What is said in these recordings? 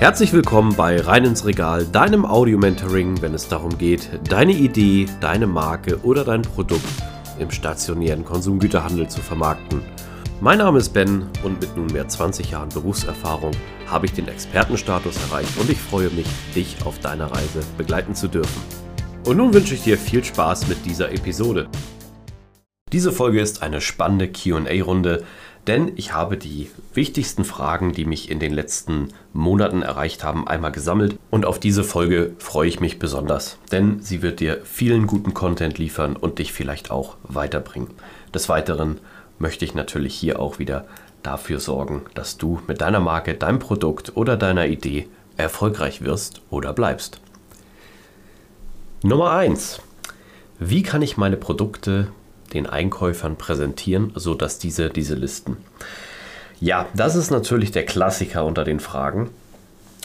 Herzlich willkommen bei Rein ins Regal, deinem Audio-Mentoring, wenn es darum geht, deine Idee, deine Marke oder dein Produkt im stationären Konsumgüterhandel zu vermarkten. Mein Name ist Ben und mit nunmehr 20 Jahren Berufserfahrung habe ich den Expertenstatus erreicht und ich freue mich, dich auf deiner Reise begleiten zu dürfen. Und nun wünsche ich dir viel Spaß mit dieser Episode. Diese Folge ist eine spannende QA-Runde, denn ich habe die wichtigsten Fragen, die mich in den letzten Monaten erreicht haben, einmal gesammelt und auf diese Folge freue ich mich besonders, denn sie wird dir vielen guten Content liefern und dich vielleicht auch weiterbringen. Des Weiteren möchte ich natürlich hier auch wieder dafür sorgen, dass du mit deiner Marke, deinem Produkt oder deiner Idee erfolgreich wirst oder bleibst. Nummer 1. Wie kann ich meine Produkte den Einkäufern präsentieren, sodass diese diese listen. Ja, das ist natürlich der Klassiker unter den Fragen.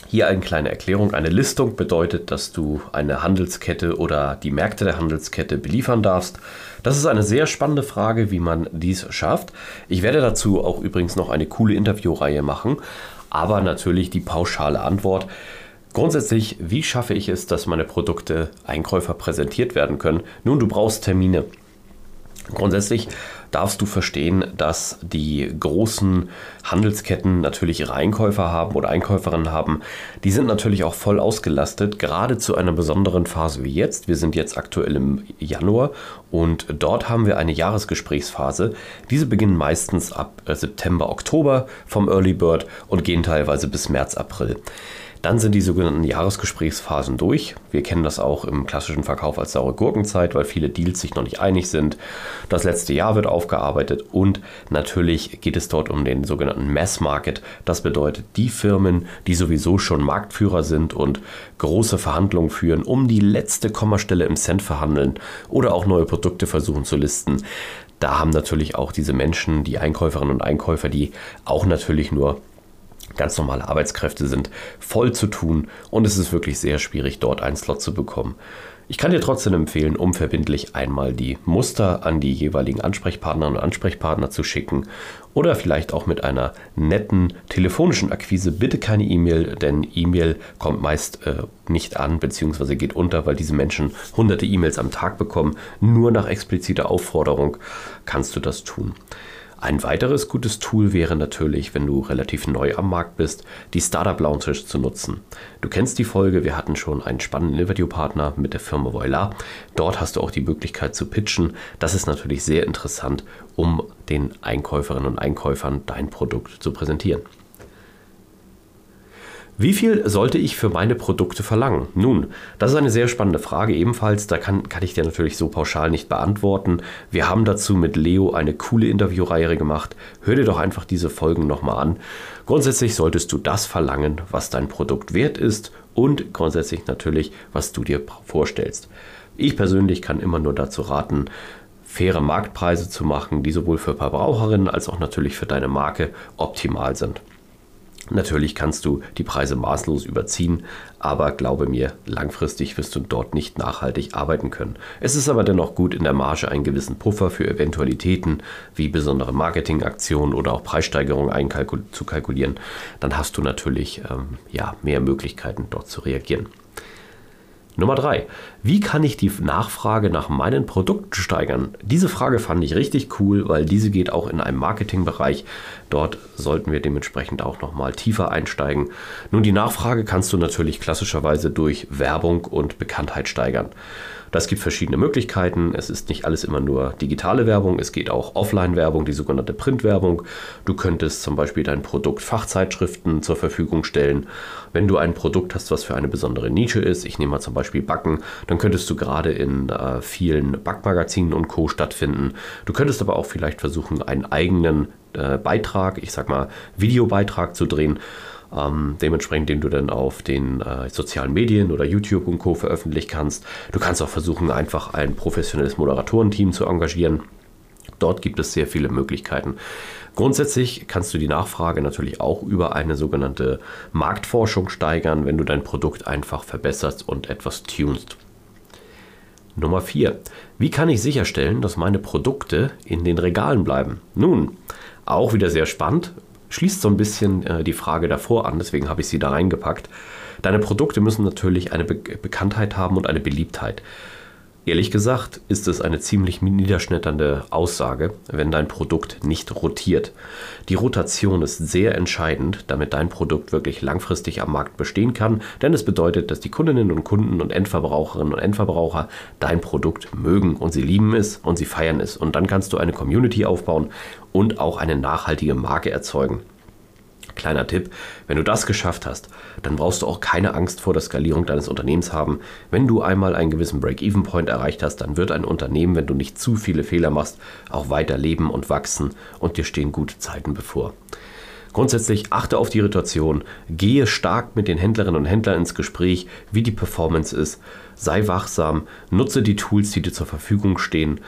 Hier eine kleine Erklärung. Eine Listung bedeutet, dass du eine Handelskette oder die Märkte der Handelskette beliefern darfst. Das ist eine sehr spannende Frage, wie man dies schafft. Ich werde dazu auch übrigens noch eine coole Interviewreihe machen, aber natürlich die pauschale Antwort. Grundsätzlich, wie schaffe ich es, dass meine Produkte Einkäufer präsentiert werden können? Nun, du brauchst Termine. Grundsätzlich darfst du verstehen, dass die großen Handelsketten natürlich ihre Einkäufer haben oder Einkäuferinnen haben. Die sind natürlich auch voll ausgelastet, gerade zu einer besonderen Phase wie jetzt. Wir sind jetzt aktuell im Januar und dort haben wir eine Jahresgesprächsphase. Diese beginnen meistens ab September, Oktober vom Early Bird und gehen teilweise bis März, April. Dann sind die sogenannten Jahresgesprächsphasen durch. Wir kennen das auch im klassischen Verkauf als saure Gurkenzeit, weil viele Deals sich noch nicht einig sind. Das letzte Jahr wird aufgearbeitet und natürlich geht es dort um den sogenannten Mass Market. Das bedeutet die Firmen, die sowieso schon Marktführer sind und große Verhandlungen führen, um die letzte Kommastelle im Cent verhandeln oder auch neue Produkte versuchen zu listen. Da haben natürlich auch diese Menschen, die Einkäuferinnen und Einkäufer, die auch natürlich nur ganz normale Arbeitskräfte sind, voll zu tun und es ist wirklich sehr schwierig, dort einen Slot zu bekommen. Ich kann dir trotzdem empfehlen, unverbindlich einmal die Muster an die jeweiligen Ansprechpartnerinnen und Ansprechpartner zu schicken oder vielleicht auch mit einer netten telefonischen Akquise. Bitte keine E-Mail, denn E-Mail kommt meist äh, nicht an bzw. geht unter, weil diese Menschen hunderte E-Mails am Tag bekommen. Nur nach expliziter Aufforderung kannst du das tun. Ein weiteres gutes Tool wäre natürlich, wenn du relativ neu am Markt bist, die Startup Lounge zu nutzen. Du kennst die Folge, wir hatten schon einen spannenden Interviewpartner mit der Firma Voila. Dort hast du auch die Möglichkeit zu pitchen. Das ist natürlich sehr interessant, um den Einkäuferinnen und Einkäufern dein Produkt zu präsentieren. Wie viel sollte ich für meine Produkte verlangen? Nun, das ist eine sehr spannende Frage ebenfalls. Da kann, kann ich dir natürlich so pauschal nicht beantworten. Wir haben dazu mit Leo eine coole Interviewreihe gemacht. Hör dir doch einfach diese Folgen nochmal an. Grundsätzlich solltest du das verlangen, was dein Produkt wert ist und grundsätzlich natürlich, was du dir vorstellst. Ich persönlich kann immer nur dazu raten, faire Marktpreise zu machen, die sowohl für Verbraucherinnen als auch natürlich für deine Marke optimal sind. Natürlich kannst du die Preise maßlos überziehen, aber glaube mir, langfristig wirst du dort nicht nachhaltig arbeiten können. Es ist aber dennoch gut, in der Marge einen gewissen Puffer für Eventualitäten wie besondere Marketingaktionen oder auch Preissteigerungen zu kalkulieren. Dann hast du natürlich ähm, ja, mehr Möglichkeiten dort zu reagieren. Nummer drei: Wie kann ich die Nachfrage nach meinen Produkten steigern? Diese Frage fand ich richtig cool, weil diese geht auch in einem Marketingbereich. Dort sollten wir dementsprechend auch nochmal tiefer einsteigen. Nun, die Nachfrage kannst du natürlich klassischerweise durch Werbung und Bekanntheit steigern. Das gibt verschiedene Möglichkeiten. Es ist nicht alles immer nur digitale Werbung, es geht auch Offline-Werbung, die sogenannte Printwerbung. Du könntest zum Beispiel dein Produkt Fachzeitschriften zur Verfügung stellen. Wenn du ein Produkt hast, was für eine besondere Nische ist, ich nehme mal zum Beispiel Backen, dann könntest du gerade in äh, vielen Backmagazinen und Co. stattfinden. Du könntest aber auch vielleicht versuchen, einen eigenen äh, Beitrag, ich sag mal Videobeitrag zu drehen ähm, dementsprechend, den du dann auf den äh, sozialen Medien oder YouTube und Co. veröffentlichen kannst. Du kannst auch versuchen, einfach ein professionelles Moderatorenteam zu engagieren. Dort gibt es sehr viele Möglichkeiten. Grundsätzlich kannst du die Nachfrage natürlich auch über eine sogenannte Marktforschung steigern, wenn du dein Produkt einfach verbesserst und etwas tunst. Nummer 4. Wie kann ich sicherstellen, dass meine Produkte in den Regalen bleiben? Nun, auch wieder sehr spannend schließt so ein bisschen äh, die Frage davor an, deswegen habe ich sie da reingepackt. Deine Produkte müssen natürlich eine Be Bekanntheit haben und eine Beliebtheit. Ehrlich gesagt ist es eine ziemlich niederschmetternde Aussage, wenn dein Produkt nicht rotiert. Die Rotation ist sehr entscheidend, damit dein Produkt wirklich langfristig am Markt bestehen kann, denn es bedeutet, dass die Kundinnen und Kunden und Endverbraucherinnen und Endverbraucher dein Produkt mögen und sie lieben es und sie feiern es. Und dann kannst du eine Community aufbauen und auch eine nachhaltige Marke erzeugen. Kleiner Tipp, wenn du das geschafft hast, dann brauchst du auch keine Angst vor der Skalierung deines Unternehmens haben. Wenn du einmal einen gewissen Break-Even-Point erreicht hast, dann wird ein Unternehmen, wenn du nicht zu viele Fehler machst, auch weiter leben und wachsen und dir stehen gute Zeiten bevor. Grundsätzlich achte auf die Irritation, gehe stark mit den Händlerinnen und Händlern ins Gespräch, wie die Performance ist, sei wachsam, nutze die Tools, die dir zur Verfügung stehen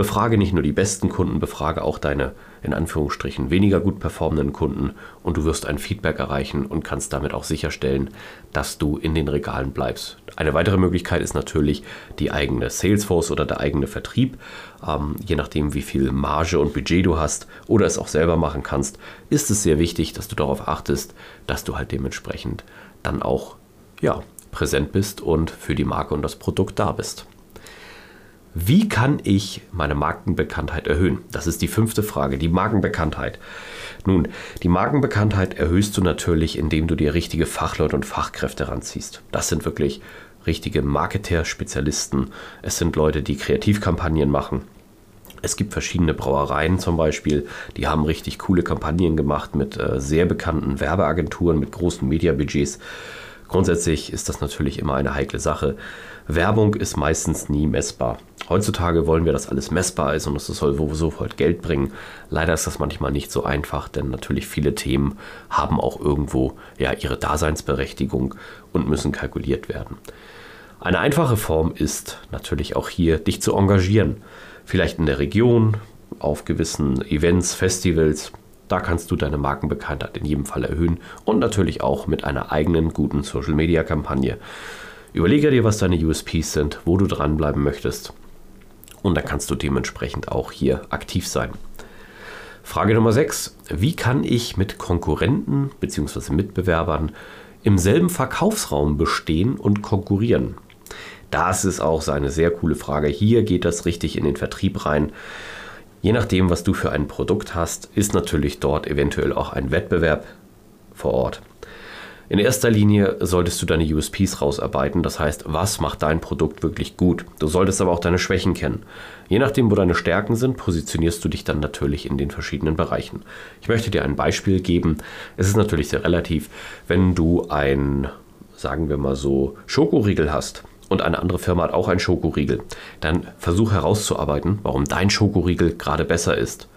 Befrage nicht nur die besten Kunden, befrage auch deine in Anführungsstrichen weniger gut performenden Kunden und du wirst ein Feedback erreichen und kannst damit auch sicherstellen, dass du in den Regalen bleibst. Eine weitere Möglichkeit ist natürlich die eigene Salesforce oder der eigene Vertrieb. Ähm, je nachdem, wie viel Marge und Budget du hast oder es auch selber machen kannst, ist es sehr wichtig, dass du darauf achtest, dass du halt dementsprechend dann auch ja, präsent bist und für die Marke und das Produkt da bist. Wie kann ich meine Markenbekanntheit erhöhen? Das ist die fünfte Frage, die Markenbekanntheit. Nun, die Markenbekanntheit erhöhst du natürlich, indem du dir richtige Fachleute und Fachkräfte ranziehst. Das sind wirklich richtige Marketer-Spezialisten. Es sind Leute, die Kreativkampagnen machen. Es gibt verschiedene Brauereien zum Beispiel, die haben richtig coole Kampagnen gemacht mit äh, sehr bekannten Werbeagenturen, mit großen Mediabudgets. Grundsätzlich ist das natürlich immer eine heikle Sache. Werbung ist meistens nie messbar. Heutzutage wollen wir, dass alles messbar ist und es soll sofort Geld bringen. Leider ist das manchmal nicht so einfach, denn natürlich viele Themen haben auch irgendwo ja, ihre Daseinsberechtigung und müssen kalkuliert werden. Eine einfache Form ist natürlich auch hier, dich zu engagieren. Vielleicht in der Region, auf gewissen Events, Festivals, da kannst du deine Markenbekanntheit in jedem Fall erhöhen und natürlich auch mit einer eigenen guten Social-Media-Kampagne. Überlege dir, was deine USPs sind, wo du dranbleiben möchtest und dann kannst du dementsprechend auch hier aktiv sein. Frage Nummer 6. Wie kann ich mit Konkurrenten bzw. Mitbewerbern im selben Verkaufsraum bestehen und konkurrieren? Das ist auch eine sehr coole Frage. Hier geht das richtig in den Vertrieb rein. Je nachdem, was du für ein Produkt hast, ist natürlich dort eventuell auch ein Wettbewerb vor Ort. In erster Linie solltest du deine USPs rausarbeiten, das heißt, was macht dein Produkt wirklich gut. Du solltest aber auch deine Schwächen kennen. Je nachdem, wo deine Stärken sind, positionierst du dich dann natürlich in den verschiedenen Bereichen. Ich möchte dir ein Beispiel geben. Es ist natürlich sehr relativ, wenn du ein, sagen wir mal so, Schokoriegel hast und eine andere Firma hat auch einen Schokoriegel, dann versuch herauszuarbeiten, warum dein Schokoriegel gerade besser ist.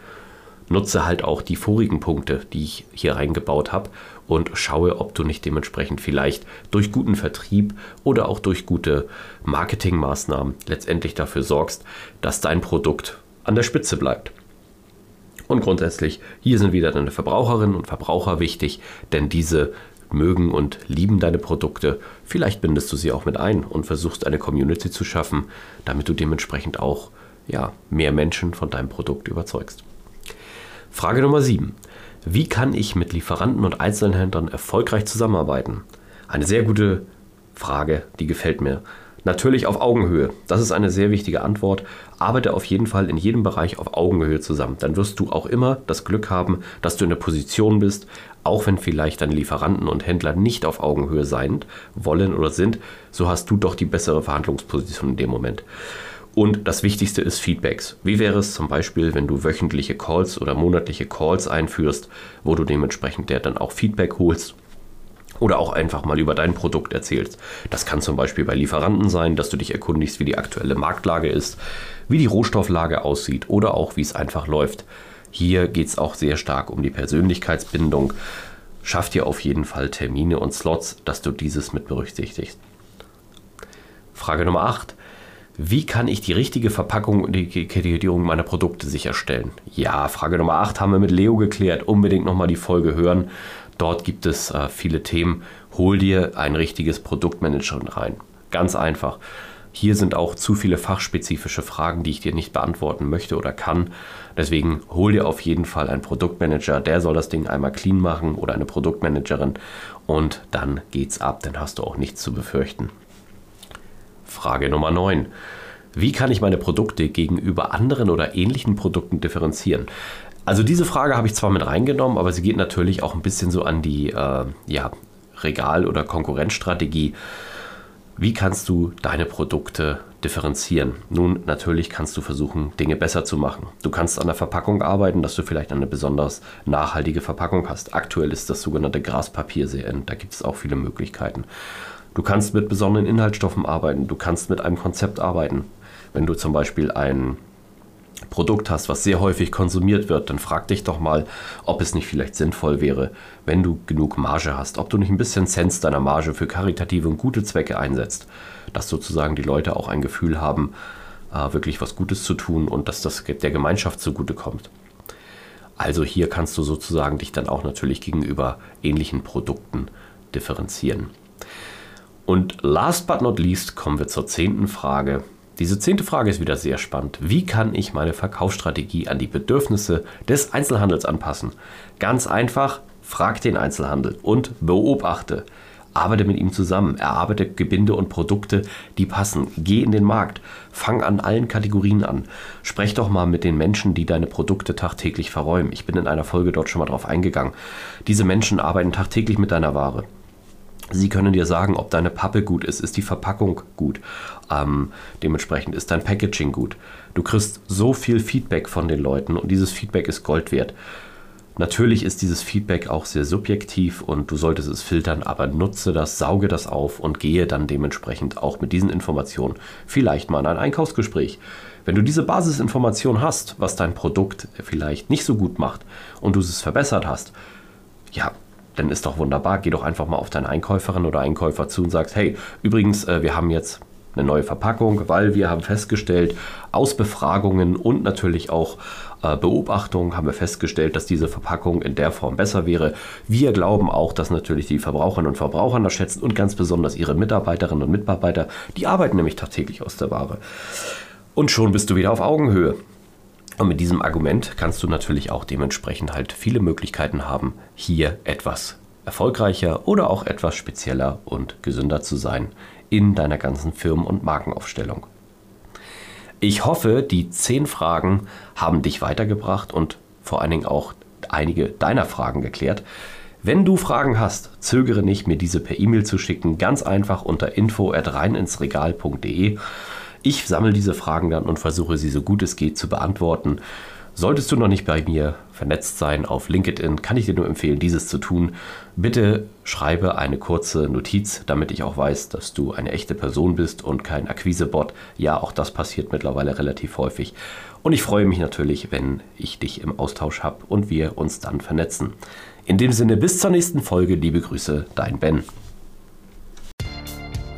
Nutze halt auch die vorigen Punkte, die ich hier reingebaut habe und schaue, ob du nicht dementsprechend vielleicht durch guten Vertrieb oder auch durch gute Marketingmaßnahmen letztendlich dafür sorgst, dass dein Produkt an der Spitze bleibt. Und grundsätzlich, hier sind wieder deine Verbraucherinnen und Verbraucher wichtig, denn diese mögen und lieben deine Produkte. Vielleicht bindest du sie auch mit ein und versuchst eine Community zu schaffen, damit du dementsprechend auch ja, mehr Menschen von deinem Produkt überzeugst. Frage Nummer 7. Wie kann ich mit Lieferanten und Einzelhändlern erfolgreich zusammenarbeiten? Eine sehr gute Frage, die gefällt mir. Natürlich auf Augenhöhe. Das ist eine sehr wichtige Antwort. Arbeite auf jeden Fall in jedem Bereich auf Augenhöhe zusammen. Dann wirst du auch immer das Glück haben, dass du in der Position bist, auch wenn vielleicht deine Lieferanten und Händler nicht auf Augenhöhe sein wollen oder sind, so hast du doch die bessere Verhandlungsposition in dem Moment. Und das Wichtigste ist Feedbacks. Wie wäre es zum Beispiel, wenn du wöchentliche Calls oder monatliche Calls einführst, wo du dementsprechend der dann auch Feedback holst oder auch einfach mal über dein Produkt erzählst. Das kann zum Beispiel bei Lieferanten sein, dass du dich erkundigst, wie die aktuelle Marktlage ist, wie die Rohstofflage aussieht oder auch wie es einfach läuft. Hier geht es auch sehr stark um die Persönlichkeitsbindung. Schaff dir auf jeden Fall Termine und Slots, dass du dieses mit berücksichtigst. Frage Nummer 8. Wie kann ich die richtige Verpackung und die Etikettierung meiner Produkte sicherstellen? Ja, Frage Nummer 8 haben wir mit Leo geklärt. Unbedingt nochmal die Folge hören. Dort gibt es äh, viele Themen. Hol dir ein richtiges Produktmanagement rein. Ganz einfach. Hier sind auch zu viele fachspezifische Fragen, die ich dir nicht beantworten möchte oder kann. Deswegen hol dir auf jeden Fall einen Produktmanager, der soll das Ding einmal clean machen oder eine Produktmanagerin und dann geht's ab, dann hast du auch nichts zu befürchten. Frage Nummer 9. Wie kann ich meine Produkte gegenüber anderen oder ähnlichen Produkten differenzieren? Also diese Frage habe ich zwar mit reingenommen, aber sie geht natürlich auch ein bisschen so an die äh, ja, Regal- oder Konkurrenzstrategie. Wie kannst du deine Produkte differenzieren? Nun, natürlich kannst du versuchen, Dinge besser zu machen. Du kannst an der Verpackung arbeiten, dass du vielleicht eine besonders nachhaltige Verpackung hast. Aktuell ist das sogenannte Graspapier sehr in. Da gibt es auch viele Möglichkeiten. Du kannst mit besonderen Inhaltsstoffen arbeiten. Du kannst mit einem Konzept arbeiten. Wenn du zum Beispiel ein Produkt hast, was sehr häufig konsumiert wird, dann frag dich doch mal, ob es nicht vielleicht sinnvoll wäre, wenn du genug Marge hast, ob du nicht ein bisschen Cents deiner Marge für karitative und gute Zwecke einsetzt, dass sozusagen die Leute auch ein Gefühl haben, äh, wirklich was Gutes zu tun und dass das der Gemeinschaft zugutekommt. Also hier kannst du sozusagen dich dann auch natürlich gegenüber ähnlichen Produkten differenzieren. Und last but not least kommen wir zur zehnten Frage. Diese zehnte Frage ist wieder sehr spannend. Wie kann ich meine Verkaufsstrategie an die Bedürfnisse des Einzelhandels anpassen? Ganz einfach, frag den Einzelhandel und beobachte. Arbeite mit ihm zusammen, erarbeite Gebinde und Produkte, die passen. Geh in den Markt, fang an allen Kategorien an. Sprech doch mal mit den Menschen, die deine Produkte tagtäglich verräumen. Ich bin in einer Folge dort schon mal drauf eingegangen. Diese Menschen arbeiten tagtäglich mit deiner Ware. Sie können dir sagen, ob deine Pappe gut ist, ist die Verpackung gut. Ähm, dementsprechend ist dein Packaging gut. Du kriegst so viel Feedback von den Leuten und dieses Feedback ist Gold wert. Natürlich ist dieses Feedback auch sehr subjektiv und du solltest es filtern, aber nutze das, sauge das auf und gehe dann dementsprechend auch mit diesen Informationen vielleicht mal in ein Einkaufsgespräch. Wenn du diese Basisinformation hast, was dein Produkt vielleicht nicht so gut macht und du es verbessert hast, ja, dann ist doch wunderbar. Geh doch einfach mal auf deine Einkäuferin oder Einkäufer zu und sagst, hey, übrigens, äh, wir haben jetzt eine neue Verpackung, weil wir haben festgestellt, aus Befragungen und natürlich auch äh, Beobachtungen haben wir festgestellt, dass diese Verpackung in der Form besser wäre. Wir glauben auch, dass natürlich die Verbraucherinnen und Verbraucher das schätzen und ganz besonders ihre Mitarbeiterinnen und Mitarbeiter, die arbeiten nämlich tagtäglich aus der Ware. Und schon bist du wieder auf Augenhöhe. Und mit diesem Argument kannst du natürlich auch dementsprechend halt viele Möglichkeiten haben, hier etwas erfolgreicher oder auch etwas spezieller und gesünder zu sein in deiner ganzen Firmen- und Markenaufstellung. Ich hoffe, die zehn Fragen haben dich weitergebracht und vor allen Dingen auch einige deiner Fragen geklärt. Wenn du Fragen hast, zögere nicht, mir diese per E-Mail zu schicken. Ganz einfach unter info at reininsregal.de. Ich sammle diese Fragen dann und versuche sie so gut es geht zu beantworten. Solltest du noch nicht bei mir vernetzt sein auf LinkedIn, kann ich dir nur empfehlen, dieses zu tun. Bitte schreibe eine kurze Notiz, damit ich auch weiß, dass du eine echte Person bist und kein Akquisebot. Ja, auch das passiert mittlerweile relativ häufig. Und ich freue mich natürlich, wenn ich dich im Austausch habe und wir uns dann vernetzen. In dem Sinne, bis zur nächsten Folge. Liebe Grüße, dein Ben.